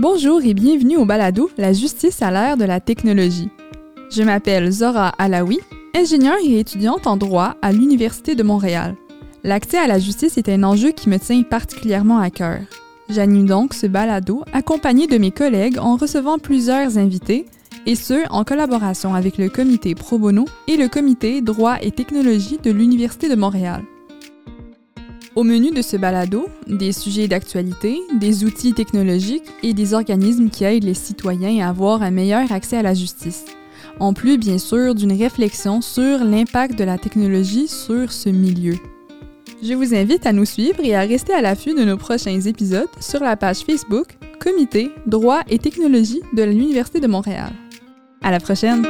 Bonjour et bienvenue au balado La justice à l'ère de la technologie. Je m'appelle Zora Alaoui, ingénieure et étudiante en droit à l'Université de Montréal. L'accès à la justice est un enjeu qui me tient particulièrement à cœur. J'anime donc ce balado accompagné de mes collègues en recevant plusieurs invités, et ce, en collaboration avec le comité Pro Bono et le comité Droit et technologie de l'Université de Montréal. Au menu de ce balado, des sujets d'actualité, des outils technologiques et des organismes qui aident les citoyens à avoir un meilleur accès à la justice. En plus, bien sûr, d'une réflexion sur l'impact de la technologie sur ce milieu. Je vous invite à nous suivre et à rester à l'affût de nos prochains épisodes sur la page Facebook Comité Droit et technologie de l'Université de Montréal. À la prochaine!